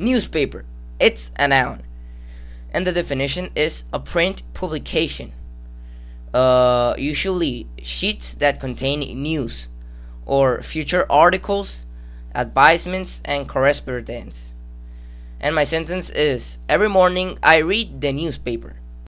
Newspaper. It's a noun. And the definition is a print publication. Uh, usually sheets that contain news or future articles, advisements, and correspondence. And my sentence is Every morning I read the newspaper.